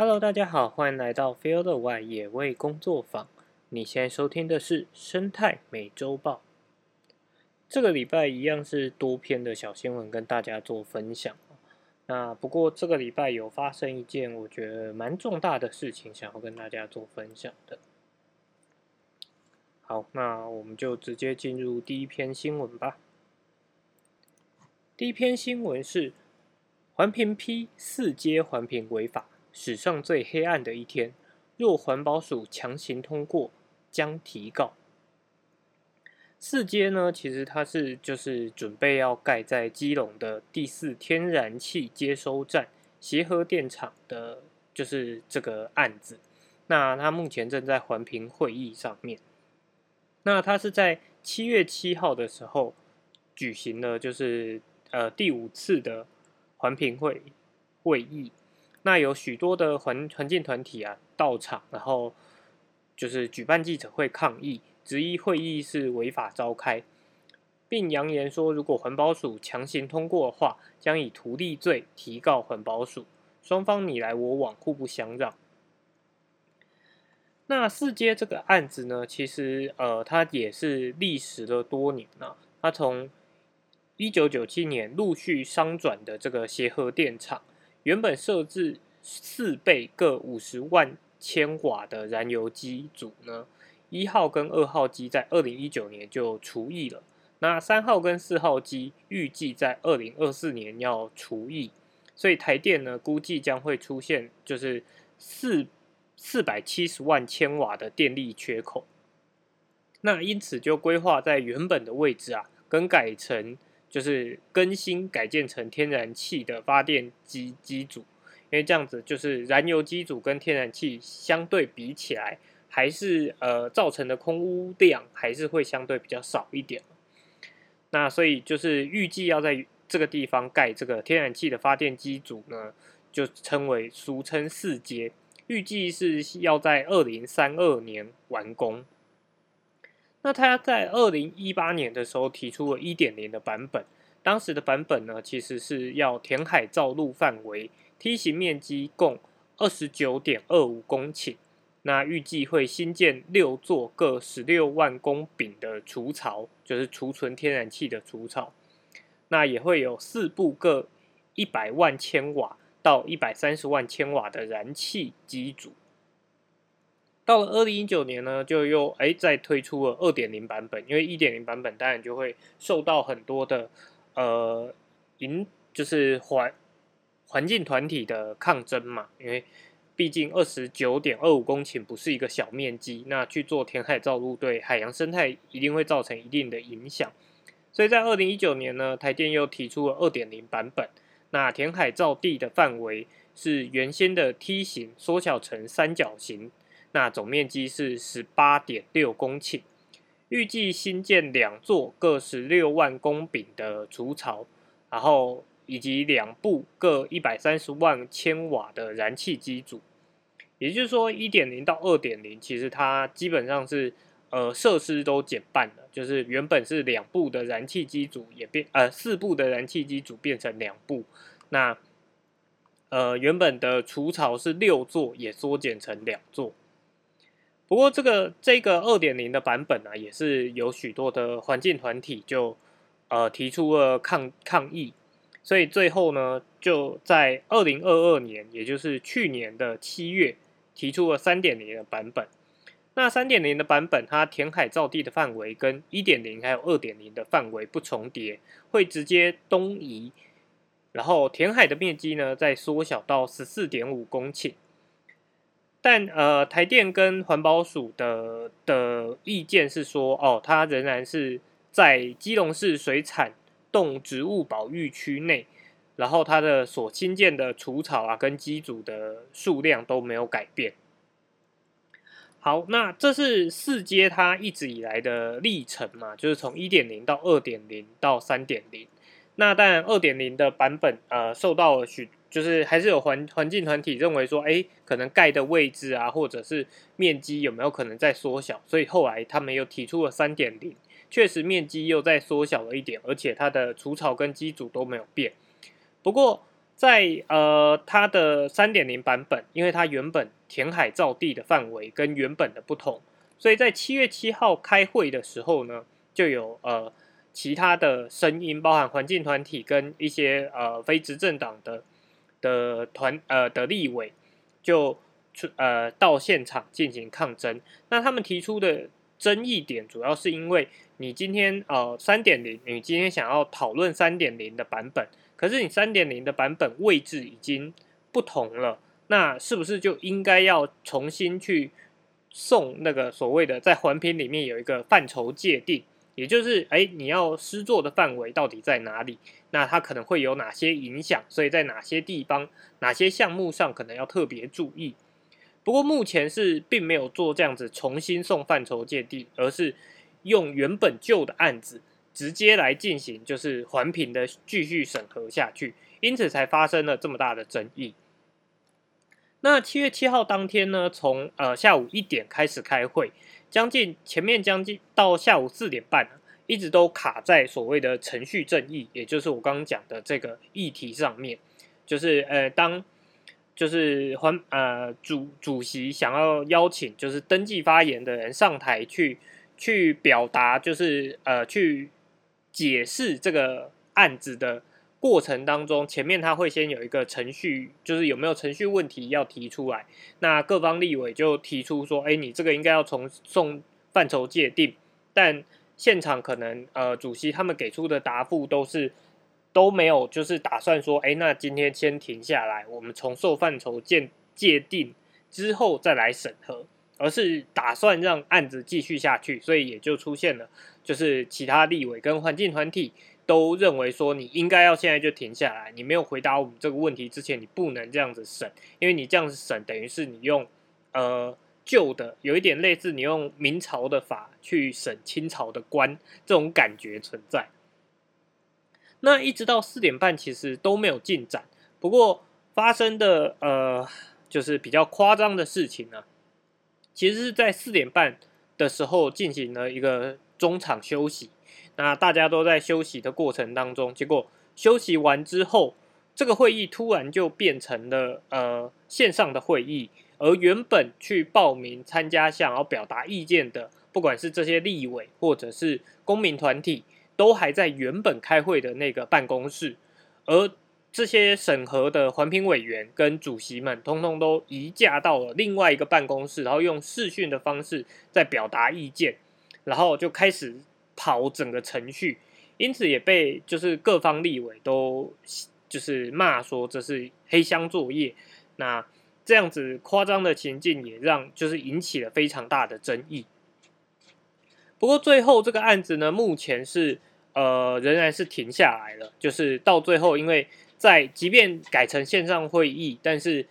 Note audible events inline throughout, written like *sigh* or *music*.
Hello，大家好，欢迎来到 Field 外野味工作坊。你现在收听的是生态美洲豹。这个礼拜一样是多篇的小新闻跟大家做分享。那不过这个礼拜有发生一件我觉得蛮重大的事情，想要跟大家做分享的。好，那我们就直接进入第一篇新闻吧。第一篇新闻是环评批四阶环评违法，史上最黑暗的一天。若环保署强行通过，将提告。四阶呢，其实它是就是准备要盖在基隆的第四天然气接收站协和电厂的，就是这个案子。那它目前正在环评会议上面。那它是在七月七号的时候举行了，就是呃第五次的环评会会议。那有许多的环环境团体啊到场，然后就是举办记者会抗议。质疑会议是违法召开，并扬言说，如果环保署强行通过的话，将以图利罪提告环保署。双方你来我往，互不相让。那四阶这个案子呢，其实呃，它也是历时了多年啊。它从一九九七年陆续商转的这个协和电厂，原本设置四倍各五十万千瓦的燃油机组呢。一号跟二号机在二零一九年就除役了，那三号跟四号机预计在二零二四年要除役，所以台电呢估计将会出现就是四四百七十万千瓦的电力缺口，那因此就规划在原本的位置啊更改成就是更新改建成天然气的发电机机组，因为这样子就是燃油机组跟天然气相对比起来。还是呃造成的空污量还是会相对比较少一点，那所以就是预计要在这个地方盖这个天然气的发电机组呢，就称为俗称四阶，预计是要在二零三二年完工。那他在二零一八年的时候提出了一点零的版本，当时的版本呢其实是要填海造陆范围梯形面积共二十九点二五公顷。那预计会新建六座各十六万公顷的储槽，就是储存天然气的储槽。那也会有四部各一百万千瓦到一百三十万千瓦的燃气机组。到了二零一九年呢，就又哎再推出了二点零版本，因为一点零版本当然就会受到很多的呃营就是环环境团体的抗争嘛，因为。毕竟二十九点二五公顷不是一个小面积，那去做填海造陆对海洋生态一定会造成一定的影响。所以在二零一九年呢，台电又提出了二点零版本，那填海造地的范围是原先的梯形缩小成三角形，那总面积是十八点六公顷，预计新建两座各十六万公顷的筑槽，然后以及两部各一百三十万千瓦的燃气机组。也就是说，一点零到二点零，其实它基本上是呃设施都减半了，就是原本是两部的燃气机组也变呃四部的燃气机组变成两部，那呃原本的除槽是六座也缩减成两座。不过这个这个二点零的版本呢，也是有许多的环境团体就呃提出了抗抗议，所以最后呢就在二零二二年，也就是去年的七月。提出了三点零的版本，那三点零的版本，它填海造地的范围跟一点零还有二点零的范围不重叠，会直接东移，然后填海的面积呢再缩小到十四点五公顷。但呃，台电跟环保署的的意见是说，哦，它仍然是在基隆市水产动植物保育区内。然后它的所新建的除草啊，跟机组的数量都没有改变。好，那这是四阶它一直以来的历程嘛，就是从一点零到二点零到三点零。那当然，二点零的版本呃受到了许，就是还是有环环境团体认为说，哎，可能盖的位置啊，或者是面积有没有可能在缩小，所以后来他们又提出了三点零，确实面积又在缩小了一点，而且它的除草跟机组都没有变。不过，在呃它的三点零版本，因为它原本填海造地的范围跟原本的不同，所以在七月七号开会的时候呢，就有呃其他的声音，包含环境团体跟一些呃非执政党的的团呃的立委，就出呃到现场进行抗争。那他们提出的争议点，主要是因为你今天呃三点零，你今天想要讨论三点零的版本。可是你三点零的版本位置已经不同了，那是不是就应该要重新去送那个所谓的在环评里面有一个范畴界定，也就是哎你要施作的范围到底在哪里？那它可能会有哪些影响？所以在哪些地方、哪些项目上可能要特别注意？不过目前是并没有做这样子重新送范畴界定，而是用原本旧的案子。直接来进行就是环评的继续审核下去，因此才发生了这么大的争议。那七月七号当天呢，从呃下午一点开始开会，将近前面将近到下午四点半啊，一直都卡在所谓的程序正义，也就是我刚刚讲的这个议题上面，就是呃当就是环呃主主席想要邀请就是登记发言的人上台去去表达，就是呃去。解释这个案子的过程当中，前面他会先有一个程序，就是有没有程序问题要提出来。那各方立委就提出说：“哎，你这个应该要从送范畴界定。”但现场可能呃，主席他们给出的答复都是都没有，就是打算说：“哎，那今天先停下来，我们从受范畴界界定之后再来审核。”而是打算让案子继续下去，所以也就出现了，就是其他立委跟环境团体都认为说，你应该要现在就停下来，你没有回答我们这个问题之前，你不能这样子审，因为你这样子审，等于是你用呃旧的，有一点类似你用明朝的法去审清朝的官这种感觉存在。那一直到四点半，其实都没有进展。不过发生的呃，就是比较夸张的事情呢。其实是在四点半的时候进行了一个中场休息，那大家都在休息的过程当中，结果休息完之后，这个会议突然就变成了呃线上的会议，而原本去报名参加、想要表达意见的，不管是这些立委或者是公民团体，都还在原本开会的那个办公室，而。这些审核的环评委员跟主席们，通通都移驾到了另外一个办公室，然后用视讯的方式在表达意见，然后就开始跑整个程序，因此也被就是各方立委都就是骂说这是黑箱作业。那这样子夸张的情境也让就是引起了非常大的争议。不过最后这个案子呢，目前是呃仍然是停下来了，就是到最后因为。在即便改成线上会议，但是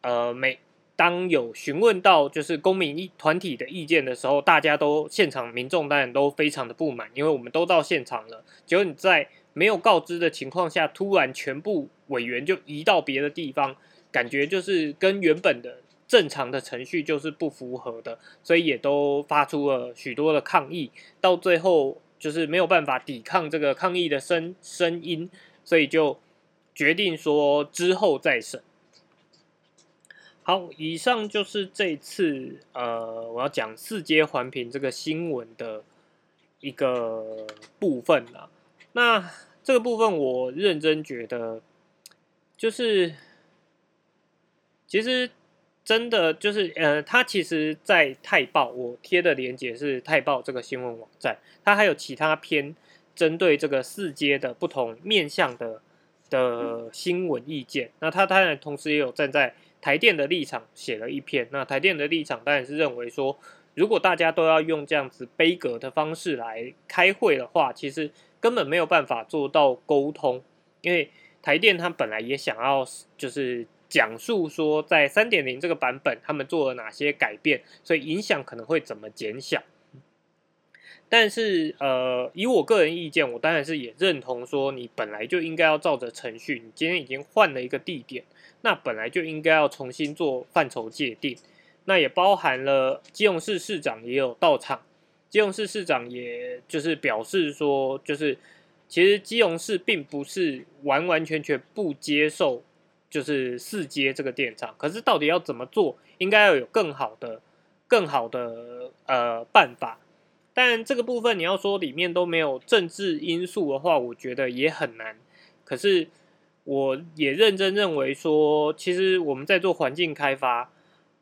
呃，每当有询问到就是公民团体的意见的时候，大家都现场民众当然都非常的不满，因为我们都到现场了，结果你在没有告知的情况下，突然全部委员就移到别的地方，感觉就是跟原本的正常的程序就是不符合的，所以也都发出了许多的抗议，到最后就是没有办法抵抗这个抗议的声声音，所以就。决定说之后再审。好，以上就是这次呃，我要讲四阶环评这个新闻的一个部分了。那这个部分我认真觉得，就是其实真的就是呃，它其实，在泰报我贴的连接是泰报这个新闻网站，它还有其他篇针对这个四阶的不同面向的。的新闻意见，那他当然同时也有站在台电的立场写了一篇。那台电的立场当然是认为说，如果大家都要用这样子悲格的方式来开会的话，其实根本没有办法做到沟通。因为台电他本来也想要就是讲述说，在三点零这个版本他们做了哪些改变，所以影响可能会怎么减小。但是，呃，以我个人意见，我当然是也认同说，你本来就应该要照着程序。你今天已经换了一个地点，那本来就应该要重新做范畴界定。那也包含了基隆市市长也有到场，基隆市市长也就是表示说，就是其实基隆市并不是完完全全不接受就是四阶这个电厂。可是到底要怎么做，应该要有更好的、更好的呃办法。但这个部分你要说里面都没有政治因素的话，我觉得也很难。可是我也认真认为说，其实我们在做环境开发，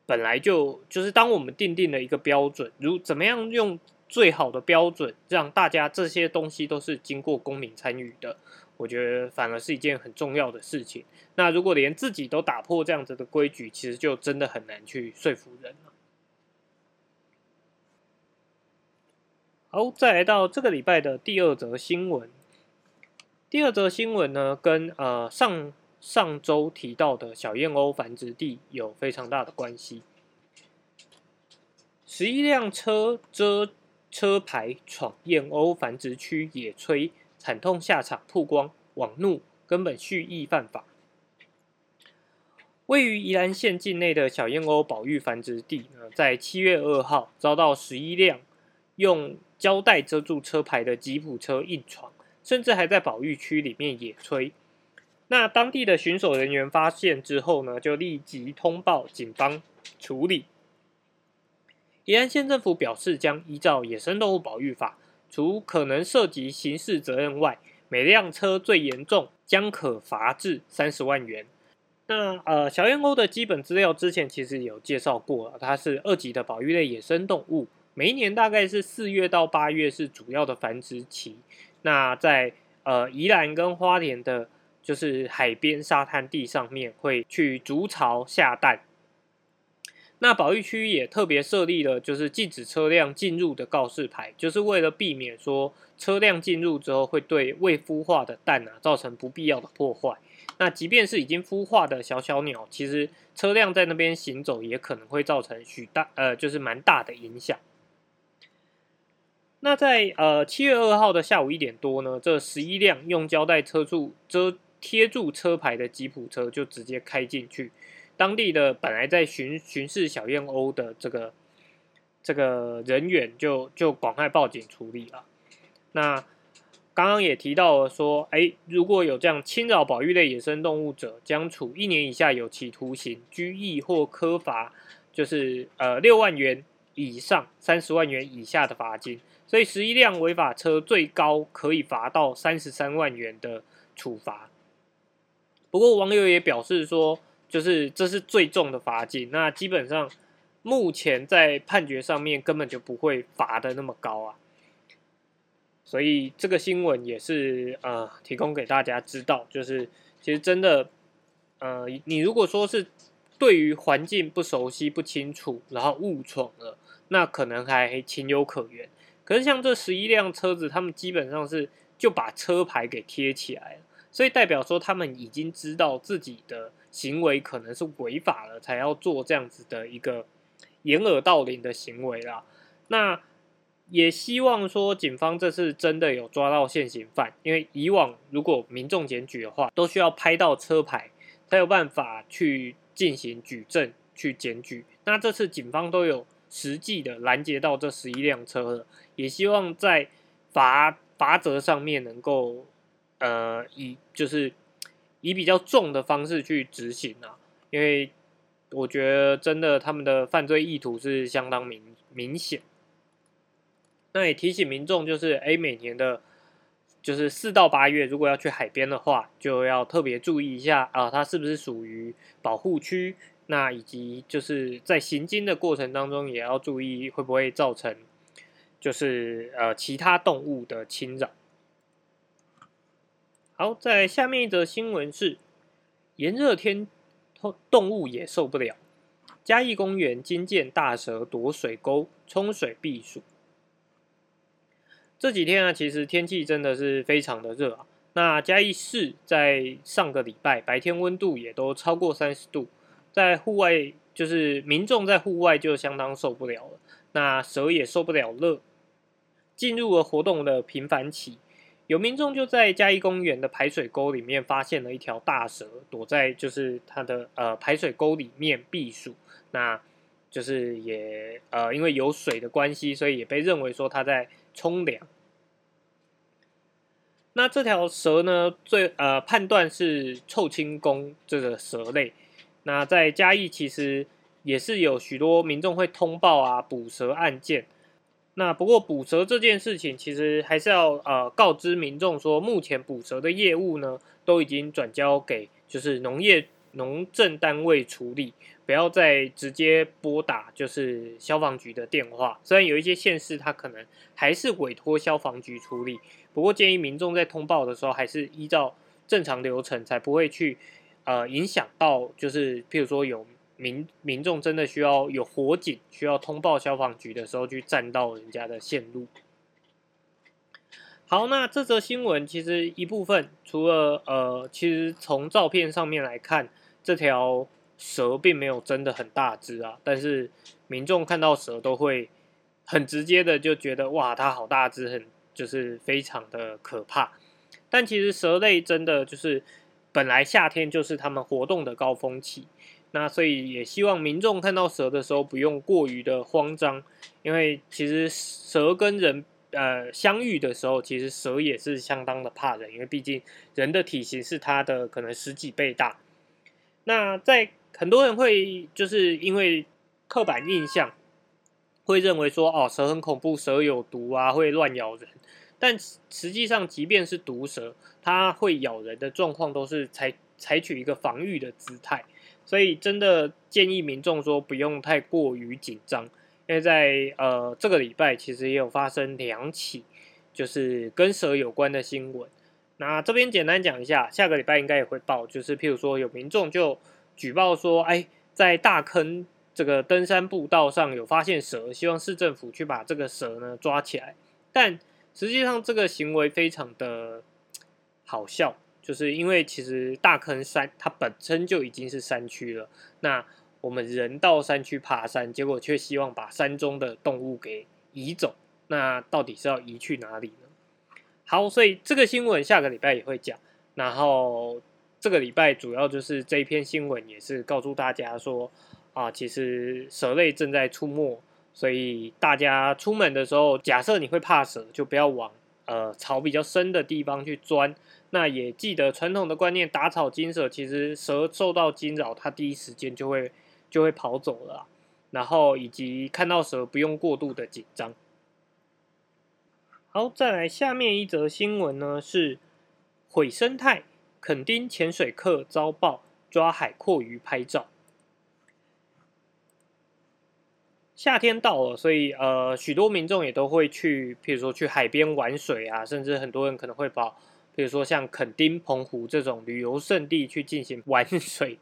本来就就是当我们定定了一个标准，如怎么样用最好的标准，让大家这些东西都是经过公民参与的，我觉得反而是一件很重要的事情。那如果连自己都打破这样子的规矩，其实就真的很难去说服人了。好，再来到这个礼拜的第二则新闻。第二则新闻呢，跟呃上上周提到的小燕鸥繁殖地有非常大的关系。十一辆车遮车牌闯燕鸥繁殖区野炊，惨痛下场曝光，网怒根本蓄意犯法。位于宜兰县境内的小燕鸥保育繁殖地呢，在七月二号遭到十一辆用胶带遮住车牌的吉普车硬闯，甚至还在保育区里面野炊。那当地的巡守人员发现之后呢，就立即通报警方处理。宜安县政府表示，将依照《野生动物保育法》，除可能涉及刑事责任外，每辆车最严重将可罚至三十万元。那呃，小燕鸥的基本资料之前其实有介绍过了，它是二级的保育类野生动物。每一年大概是四月到八月是主要的繁殖期。那在呃宜兰跟花莲的，就是海边沙滩地上面会去筑巢下蛋。那保育区也特别设立了就是禁止车辆进入的告示牌，就是为了避免说车辆进入之后会对未孵化的蛋啊造成不必要的破坏。那即便是已经孵化的小小鸟，其实车辆在那边行走也可能会造成许大呃就是蛮大的影响。那在呃七月二号的下午一点多呢，这十一辆用胶带车柱遮贴住车牌的吉普车就直接开进去。当地的本来在巡巡视小燕鸥的这个这个人员就就赶快报警处理了。那刚刚也提到了说，哎，如果有这样侵扰保育类野生动物者，将处一年以下有期徒刑、拘役或科罚，就是呃六万元以上三十万元以下的罚金。所以十一辆违法车最高可以罚到三十三万元的处罚。不过网友也表示说，就是这是最重的罚金，那基本上目前在判决上面根本就不会罚的那么高啊。所以这个新闻也是呃提供给大家知道，就是其实真的呃你如果说是对于环境不熟悉不清楚，然后误闯了，那可能还情有可原。可是像这十一辆车子，他们基本上是就把车牌给贴起来了，所以代表说他们已经知道自己的行为可能是违法了，才要做这样子的一个掩耳盗铃的行为啦。那也希望说警方这次真的有抓到现行犯，因为以往如果民众检举的话，都需要拍到车牌才有办法去进行举证去检举。那这次警方都有。实际的拦截到这十一辆车了，也希望在罚罚则上面能够，呃，以就是以比较重的方式去执行啊，因为我觉得真的他们的犯罪意图是相当明明显。那也提醒民众，就是哎，每年的，就是四到八月，如果要去海边的话，就要特别注意一下啊，它是不是属于保护区。那以及就是在行经的过程当中，也要注意会不会造成就是呃其他动物的侵扰。好，在下面一则新闻是炎热天动物也受不了，嘉义公园惊见大蛇躲水沟冲水避暑。这几天啊，其实天气真的是非常的热啊。那嘉义市在上个礼拜白天温度也都超过三十度。在户外，就是民众在户外就相当受不了了。那蛇也受不了热，进入了活动的频繁期。有民众就在嘉义公园的排水沟里面发现了一条大蛇，躲在就是它的呃排水沟里面避暑。那就是也呃因为有水的关系，所以也被认为说它在冲凉。那这条蛇呢，最呃判断是臭青宫这个蛇类。那在嘉义其实也是有许多民众会通报啊捕蛇案件。那不过捕蛇这件事情，其实还是要呃告知民众说，目前捕蛇的业务呢，都已经转交给就是农业农政单位处理。不要再直接拨打就是消防局的电话，虽然有一些县市它可能还是委托消防局处理，不过建议民众在通报的时候还是依照正常流程，才不会去呃影响到就是譬如说有民民众真的需要有火警需要通报消防局的时候去占到人家的线路。好，那这则新闻其实一部分除了呃，其实从照片上面来看这条。蛇并没有真的很大只啊，但是民众看到蛇都会很直接的就觉得哇，它好大只，很就是非常的可怕。但其实蛇类真的就是本来夏天就是它们活动的高峰期，那所以也希望民众看到蛇的时候不用过于的慌张，因为其实蛇跟人呃相遇的时候，其实蛇也是相当的怕人，因为毕竟人的体型是它的可能十几倍大。那在很多人会就是因为刻板印象，会认为说哦蛇很恐怖，蛇有毒啊，会乱咬人。但实际上，即便是毒蛇，它会咬人的状况都是采采取一个防御的姿态。所以真的建议民众说不用太过于紧张，因为在呃这个礼拜其实也有发生两起就是跟蛇有关的新闻。那这边简单讲一下，下个礼拜应该也会报，就是譬如说有民众就。举报说，哎，在大坑这个登山步道上有发现蛇，希望市政府去把这个蛇呢抓起来。但实际上这个行为非常的 *tsk* 好笑，就是因为其实大坑山它本身就已经是山区了，那我们人到山区爬山，结果却希望把山中的动物给移走，那到底是要移去哪里呢？好，所以这个新闻下个礼拜也会讲，然后。这个礼拜主要就是这一篇新闻，也是告诉大家说，啊，其实蛇类正在出没，所以大家出门的时候，假设你会怕蛇，就不要往呃草比较深的地方去钻。那也记得传统的观念，打草惊蛇，其实蛇受到惊扰，它第一时间就会就会跑走了。然后以及看到蛇不用过度的紧张。好，再来下面一则新闻呢，是毁生态。垦丁潜水客遭爆抓海阔鱼拍照。夏天到了，所以呃，许多民众也都会去，譬如说去海边玩水啊，甚至很多人可能会跑，比如说像垦丁、澎湖这种旅游胜地去进行玩水。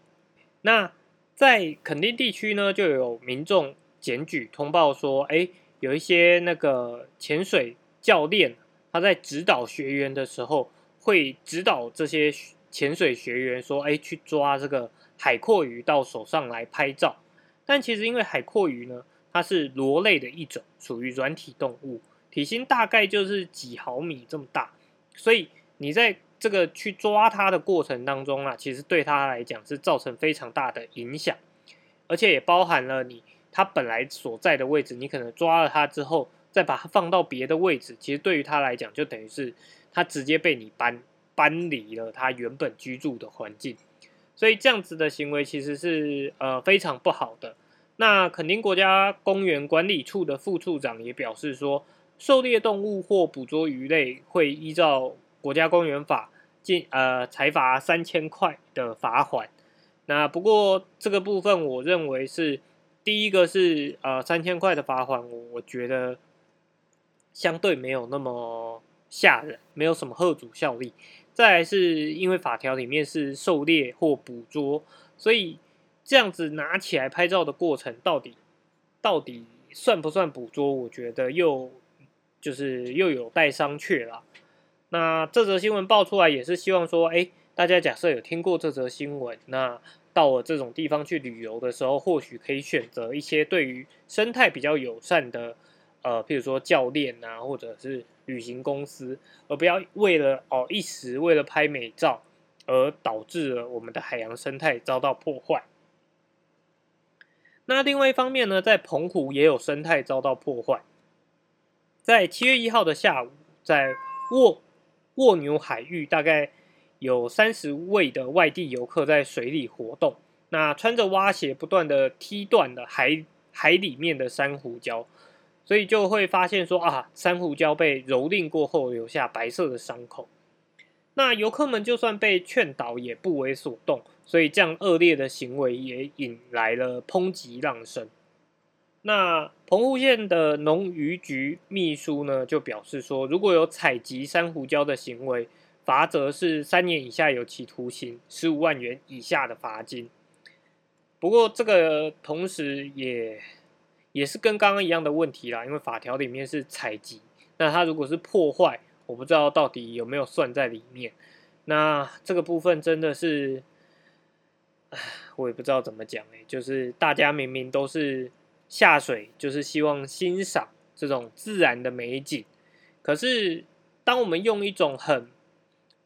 那在垦丁地区呢，就有民众检举通报说，哎，有一些那个潜水教练他在指导学员的时候。会指导这些潜水学员说：“哎，去抓这个海阔鱼到手上来拍照。”但其实因为海阔鱼呢，它是螺类的一种，属于软体动物，体型大概就是几毫米这么大，所以你在这个去抓它的过程当中啊，其实对它来讲是造成非常大的影响，而且也包含了你它本来所在的位置，你可能抓了它之后，再把它放到别的位置，其实对于它来讲就等于是。它直接被你搬搬离了它原本居住的环境，所以这样子的行为其实是呃非常不好的。那垦丁国家公园管理处的副处长也表示说，狩猎动物或捕捉鱼类会依照国家公园法进呃裁罚三千块的罚款。那不过这个部分我认为是第一个是呃三千块的罚款，我我觉得相对没有那么。吓人，没有什么贺主效力。再来是因为法条里面是狩猎或捕捉，所以这样子拿起来拍照的过程，到底到底算不算捕捉？我觉得又就是又有待商榷了。那这则新闻爆出来，也是希望说，哎，大家假设有听过这则新闻，那到了这种地方去旅游的时候，或许可以选择一些对于生态比较友善的。呃，譬如说教练啊，或者是旅行公司，而不要为了哦一时为了拍美照，而导致了我们的海洋生态遭到破坏。那另外一方面呢，在澎湖也有生态遭到破坏。在七月一号的下午，在沃蜗牛海域，大概有三十位的外地游客在水里活动，那穿着蛙鞋不断的踢断了海海里面的珊瑚礁，所以就会发现说啊，珊瑚礁被蹂躏过后留下白色的伤口。那游客们就算被劝导也不为所动，所以这样恶劣的行为也引来了抨击浪声。那澎湖县的农渔局秘书呢，就表示说，如果有采集珊瑚礁的行为，罚则是三年以下有期徒刑，十五万元以下的罚金。不过这个同时也也是跟刚刚一样的问题啦，因为法条里面是采集，那它如果是破坏，我不知道到底有没有算在里面。那这个部分真的是，唉，我也不知道怎么讲哎，就是大家明明都是。下水就是希望欣赏这种自然的美景，可是当我们用一种很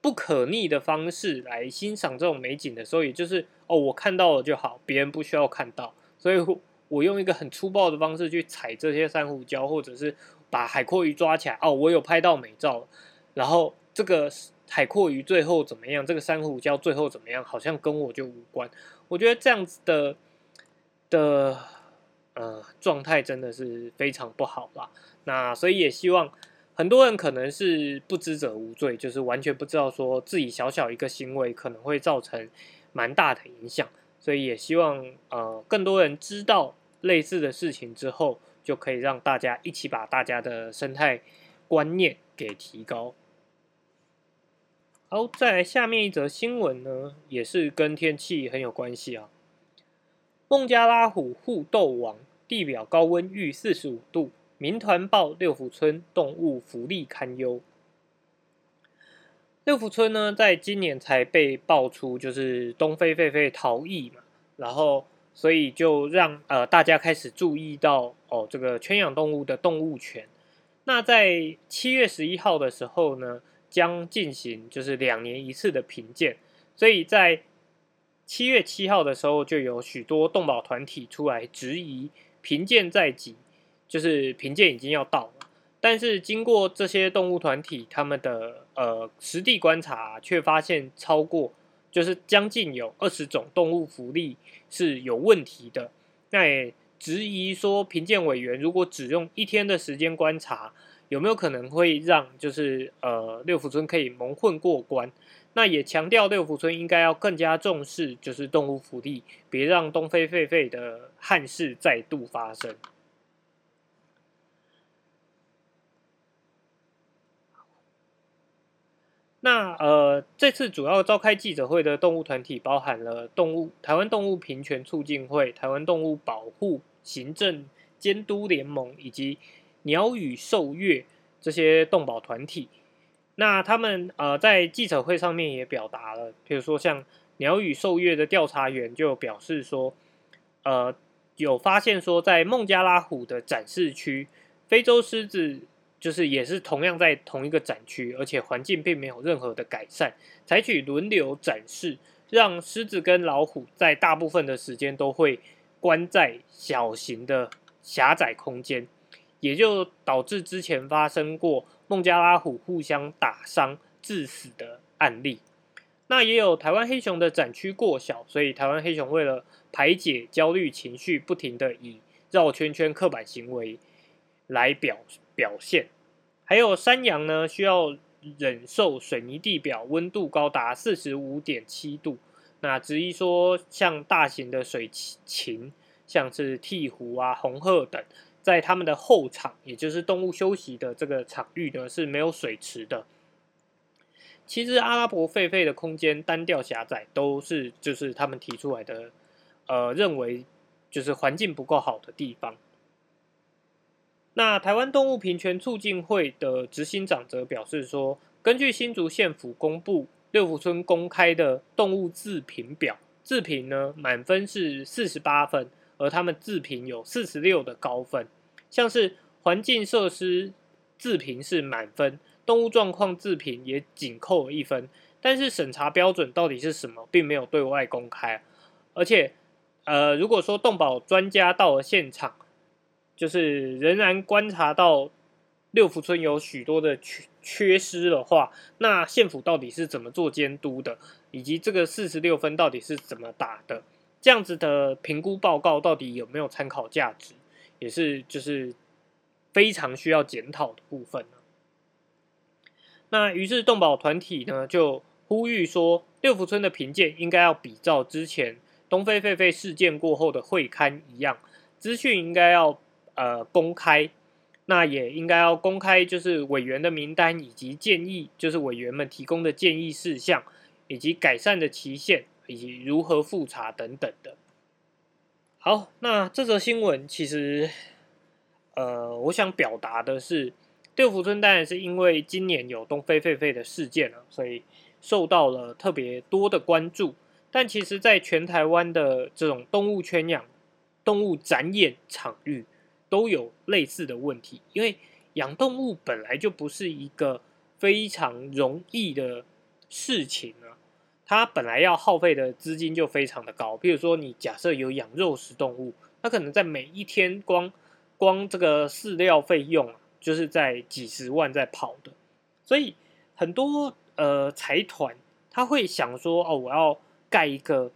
不可逆的方式来欣赏这种美景的时候，也就是哦，我看到了就好，别人不需要看到，所以我用一个很粗暴的方式去踩这些珊瑚礁，或者是把海阔鱼抓起来，哦，我有拍到美照，然后这个海阔鱼最后怎么样，这个珊瑚礁最后怎么样，好像跟我就无关。我觉得这样子的的。呃，状态真的是非常不好啦。那所以也希望很多人可能是不知者无罪，就是完全不知道说自己小小一个行为可能会造成蛮大的影响。所以也希望呃更多人知道类似的事情之后，就可以让大家一起把大家的生态观念给提高。好，再来下面一则新闻呢，也是跟天气很有关系啊。孟加拉虎互斗王地表高温逾四十五度，民团报六福村动物福利堪忧。六福村呢，在今年才被爆出就是东非狒狒逃逸嘛，然后所以就让呃大家开始注意到哦这个圈养动物的动物权。那在七月十一号的时候呢，将进行就是两年一次的评鉴，所以在。七月七号的时候，就有许多动保团体出来质疑评鉴在即，就是评鉴已经要到了。但是经过这些动物团体他们的呃实地观察，却发现超过就是将近有二十种动物福利是有问题的。那也质疑说，评鉴委员如果只用一天的时间观察，有没有可能会让就是呃六福村可以蒙混过关？那也强调六福村应该要更加重视，就是动物福利，别让东非狒狒的憾事再度发生。那呃，这次主要召开记者会的动物团体包含了动物台湾动物平权促进会、台湾动物保护行政监督联盟以及鸟语兽月这些动保团体。那他们呃在记者会上面也表达了，比如说像鸟语兽月的调查员就表示说，呃有发现说在孟加拉虎的展示区，非洲狮子就是也是同样在同一个展区，而且环境并没有任何的改善，采取轮流展示，让狮子跟老虎在大部分的时间都会关在小型的狭窄空间，也就导致之前发生过。孟加拉虎互相打伤致死的案例，那也有台湾黑熊的展区过小，所以台湾黑熊为了排解焦虑情绪，不停的以绕圈圈刻板行为来表表现。还有山羊呢，需要忍受水泥地表温度高达四十五点七度。那至于说像大型的水禽，像是鹈鹕啊、红鹤等。在他们的后场，也就是动物休息的这个场域呢，是没有水池的。其实阿拉伯狒狒的空间单调狭窄，都是就是他们提出来的，呃，认为就是环境不够好的地方。那台湾动物平权促进会的执行长则表示说，根据新竹县府公布六福村公开的动物自评表，自评呢满分是四十八分。而他们自评有四十六的高分，像是环境设施自评是满分，动物状况自评也仅扣一分，但是审查标准到底是什么，并没有对外公开。而且，呃，如果说动保专家到了现场，就是仍然观察到六福村有许多的缺缺失的话，那县府到底是怎么做监督的，以及这个四十六分到底是怎么打的？这样子的评估报告到底有没有参考价值，也是就是非常需要检讨的部分那于是动保团体呢就呼吁说，六福村的评鉴应该要比照之前东非狒狒事件过后的会刊一样，资讯应该要呃公开。那也应该要公开，就是委员的名单以及建议，就是委员们提供的建议事项，以及改善的期限，以及如何复查等等的。好，那这则新闻其实，呃，我想表达的是，六福村当然是因为今年有东非狒狒的事件了，所以受到了特别多的关注。但其实，在全台湾的这种动物圈养、动物展演场域。都有类似的问题，因为养动物本来就不是一个非常容易的事情啊，它本来要耗费的资金就非常的高。比如说，你假设有养肉食动物，它可能在每一天光光这个饲料费用啊，就是在几十万在跑的。所以很多呃财团他会想说，哦，我要盖一个。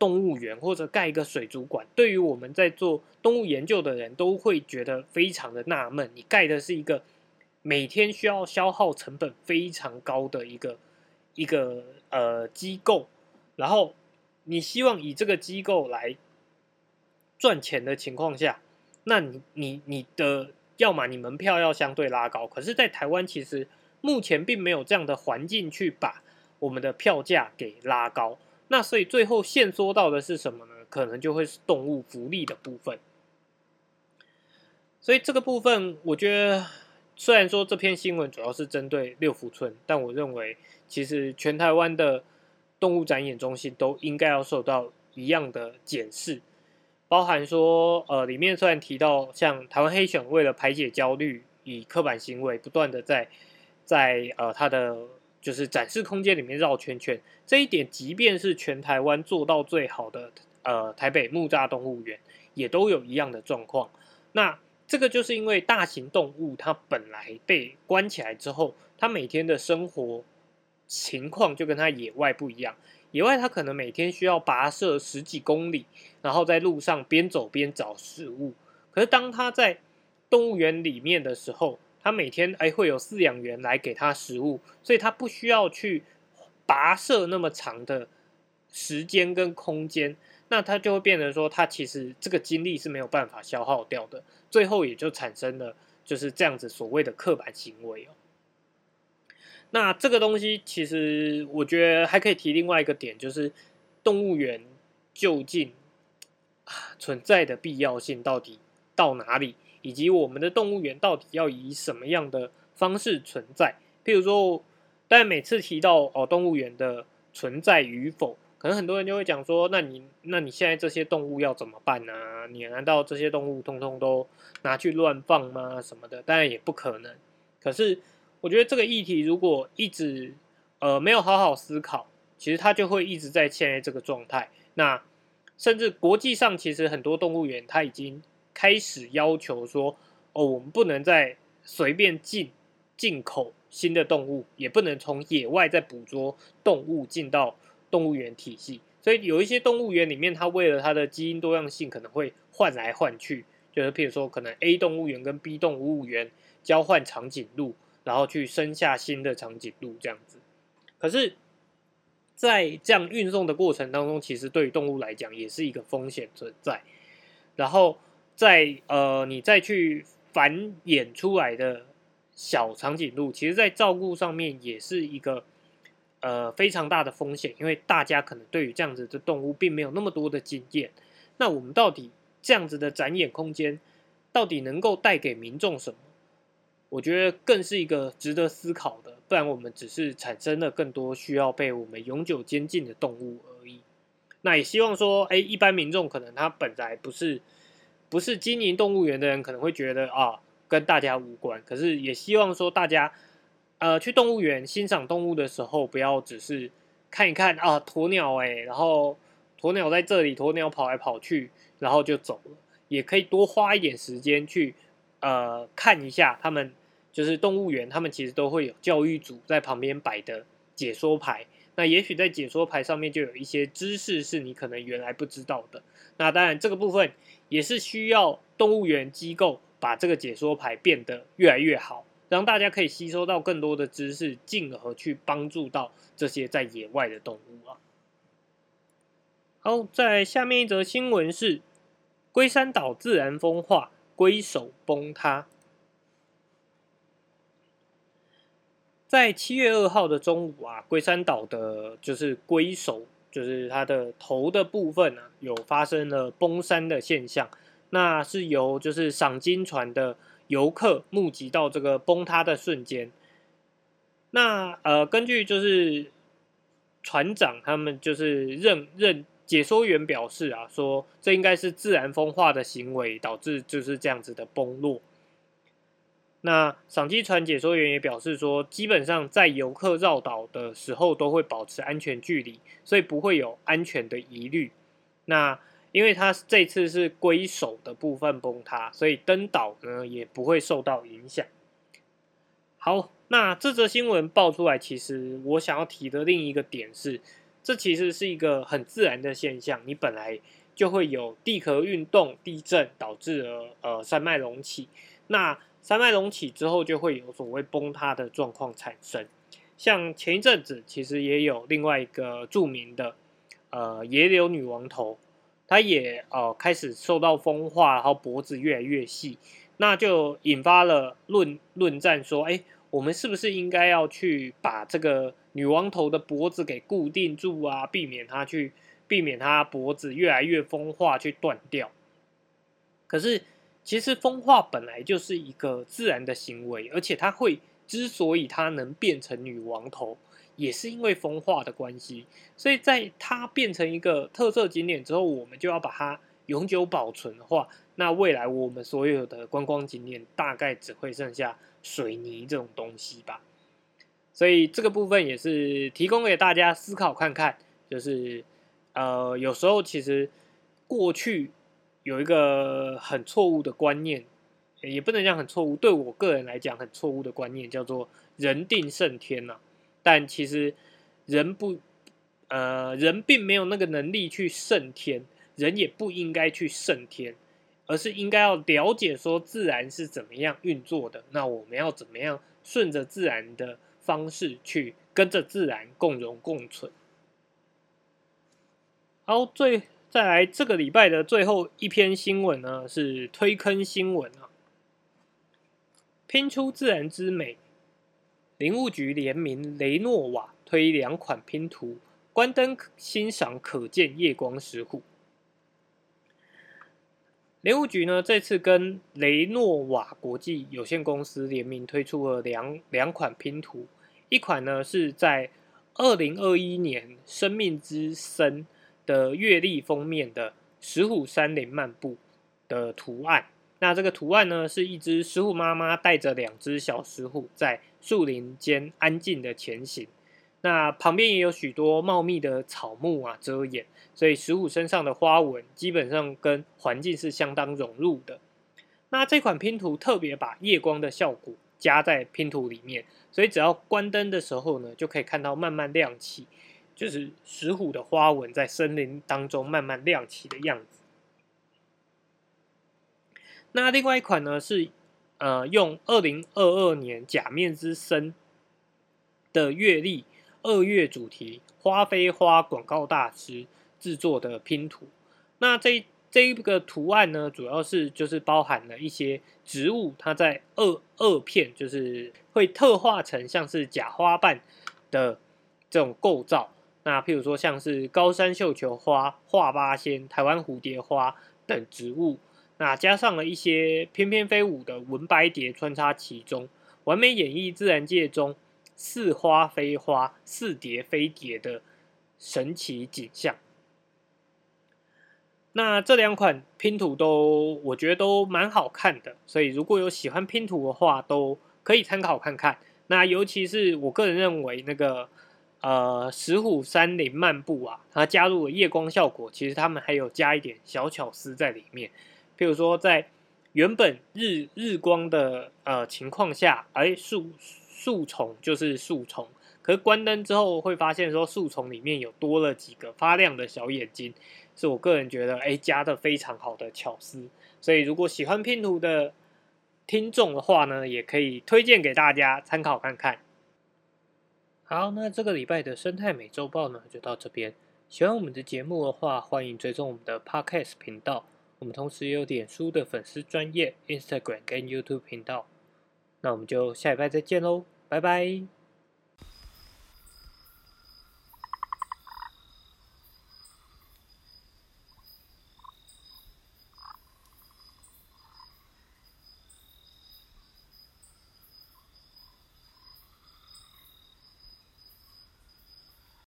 动物园或者盖一个水族馆，对于我们在做动物研究的人都会觉得非常的纳闷。你盖的是一个每天需要消耗成本非常高的一个一个呃机构，然后你希望以这个机构来赚钱的情况下，那你你你的要么你门票要相对拉高，可是，在台湾其实目前并没有这样的环境去把我们的票价给拉高。那所以最后限缩到的是什么呢？可能就会是动物福利的部分。所以这个部分，我觉得虽然说这篇新闻主要是针对六福村，但我认为其实全台湾的动物展演中心都应该要受到一样的检视，包含说，呃，里面虽然提到像台湾黑熊为了排解焦虑，以刻板行为不断的在在呃它的。就是展示空间里面绕圈圈，这一点，即便是全台湾做到最好的，呃，台北木栅动物园，也都有一样的状况。那这个就是因为大型动物它本来被关起来之后，它每天的生活情况就跟它野外不一样。野外它可能每天需要跋涉十几公里，然后在路上边走边找食物。可是当它在动物园里面的时候，它每天哎会有饲养员来给它食物，所以它不需要去跋涉那么长的时间跟空间，那他就会变成说，他其实这个精力是没有办法消耗掉的，最后也就产生了就是这样子所谓的刻板行为哦。那这个东西其实我觉得还可以提另外一个点，就是动物园究竟存在的必要性到底到哪里？以及我们的动物园到底要以什么样的方式存在？譬如说，但每次提到哦动物园的存在与否，可能很多人就会讲说：那你那你现在这些动物要怎么办呢？你难道这些动物通通都拿去乱放吗？什么的？当然也不可能。可是我觉得这个议题如果一直呃没有好好思考，其实它就会一直在现在这个状态。那甚至国际上其实很多动物园它已经。开始要求说，哦，我们不能再随便进进口新的动物，也不能从野外再捕捉动物进到动物园体系。所以有一些动物园里面，它为了它的基因多样性，可能会换来换去，就是譬如说，可能 A 动物园跟 B 动物园交换长颈鹿，然后去生下新的长颈鹿这样子。可是，在这样运送的过程当中，其实对于动物来讲也是一个风险存在。然后。在呃，你再去繁衍出来的小长颈鹿，其实，在照顾上面也是一个呃非常大的风险，因为大家可能对于这样子的动物并没有那么多的经验。那我们到底这样子的展演空间，到底能够带给民众什么？我觉得更是一个值得思考的。不然，我们只是产生了更多需要被我们永久监禁的动物而已。那也希望说，哎，一般民众可能他本来不是。不是经营动物园的人可能会觉得啊，跟大家无关。可是也希望说大家，呃，去动物园欣赏动物的时候，不要只是看一看啊，鸵鸟哎，然后鸵鸟在这里，鸵鸟跑来跑去，然后就走了。也可以多花一点时间去呃看一下他们就是动物园，他们其实都会有教育组在旁边摆的解说牌。那也许在解说牌上面就有一些知识是你可能原来不知道的。那当然这个部分也是需要动物园机构把这个解说牌变得越来越好，让大家可以吸收到更多的知识，进而去帮助到这些在野外的动物啊。好，在下面一则新闻是龟山岛自然风化，龟首崩塌。在七月二号的中午啊，龟山岛的就是龟首，就是它的头的部分啊，有发生了崩山的现象。那是由就是赏金船的游客目击到这个崩塌的瞬间。那呃，根据就是船长他们就是认认解说员表示啊，说这应该是自然风化的行为导致就是这样子的崩落。那赏机船解说员也表示说，基本上在游客绕岛的时候都会保持安全距离，所以不会有安全的疑虑。那因为它这次是龟首的部分崩塌，所以登岛呢也不会受到影响。好，那这则新闻爆出来，其实我想要提的另一个点是，这其实是一个很自然的现象，你本来就会有地壳运动、地震导致了呃山脉隆起，那。山脉隆起之后，就会有所谓崩塌的状况产生。像前一阵子，其实也有另外一个著名的呃野柳女王头，它也呃开始受到风化，然后脖子越来越细，那就引发了论论战，说：哎，我们是不是应该要去把这个女王头的脖子给固定住啊，避免它去避免它脖子越来越风化去断掉？可是。其实风化本来就是一个自然的行为，而且它会之所以它能变成女王头，也是因为风化的关系。所以在它变成一个特色景点之后，我们就要把它永久保存的话，那未来我们所有的观光景点大概只会剩下水泥这种东西吧。所以这个部分也是提供给大家思考看看，就是呃，有时候其实过去。有一个很错误的观念，也不能讲很错误，对我个人来讲很错误的观念，叫做人定胜天呐。但其实人不，呃，人并没有那个能力去胜天，人也不应该去胜天，而是应该要了解说自然是怎么样运作的。那我们要怎么样顺着自然的方式去跟着自然共荣共存？好，最。再来，这个礼拜的最后一篇新闻呢，是推坑新闻啊，拼出自然之美。林务局联名雷诺瓦推两款拼图，关灯欣赏可见夜光石虎。林务局呢，这次跟雷诺瓦国际有限公司联名推出了两两款拼图，一款呢是在二零二一年生命之森。的月历封面的石虎山林漫步的图案，那这个图案呢，是一只石虎妈妈带着两只小石虎在树林间安静的前行，那旁边也有许多茂密的草木啊遮掩，所以石虎身上的花纹基本上跟环境是相当融入的。那这款拼图特别把夜光的效果加在拼图里面，所以只要关灯的时候呢，就可以看到慢慢亮起。就是石虎的花纹在森林当中慢慢亮起的样子。那另外一款呢是呃用二零二二年假面之森的月历二月主题花非花广告大师制作的拼图。那这这一个图案呢，主要是就是包含了一些植物，它在二二片就是会特化成像是假花瓣的这种构造。那譬如说，像是高山绣球花、画八仙、台湾蝴蝶花等植物，那加上了一些翩翩飞舞的文白蝶穿插其中，完美演绎自然界中似花非花、似蝶非蝶的神奇景象。那这两款拼图都我觉得都蛮好看的，所以如果有喜欢拼图的话，都可以参考看看。那尤其是我个人认为那个。呃，石虎山林漫步啊，它加入了夜光效果，其实他们还有加一点小巧思在里面。譬如说，在原本日日光的呃情况下，哎树树丛就是树丛，可是关灯之后会发现说树丛里面有多了几个发亮的小眼睛，是我个人觉得哎加的非常好的巧思。所以如果喜欢拼图的听众的话呢，也可以推荐给大家参考看看。好，那这个礼拜的生态美洲报呢就到这边。喜欢我们的节目的话，欢迎追踪我们的 Podcast 频道。我们同时也有点书的粉丝专业 Instagram 跟 YouTube 频道。那我们就下礼拜再见喽，拜拜。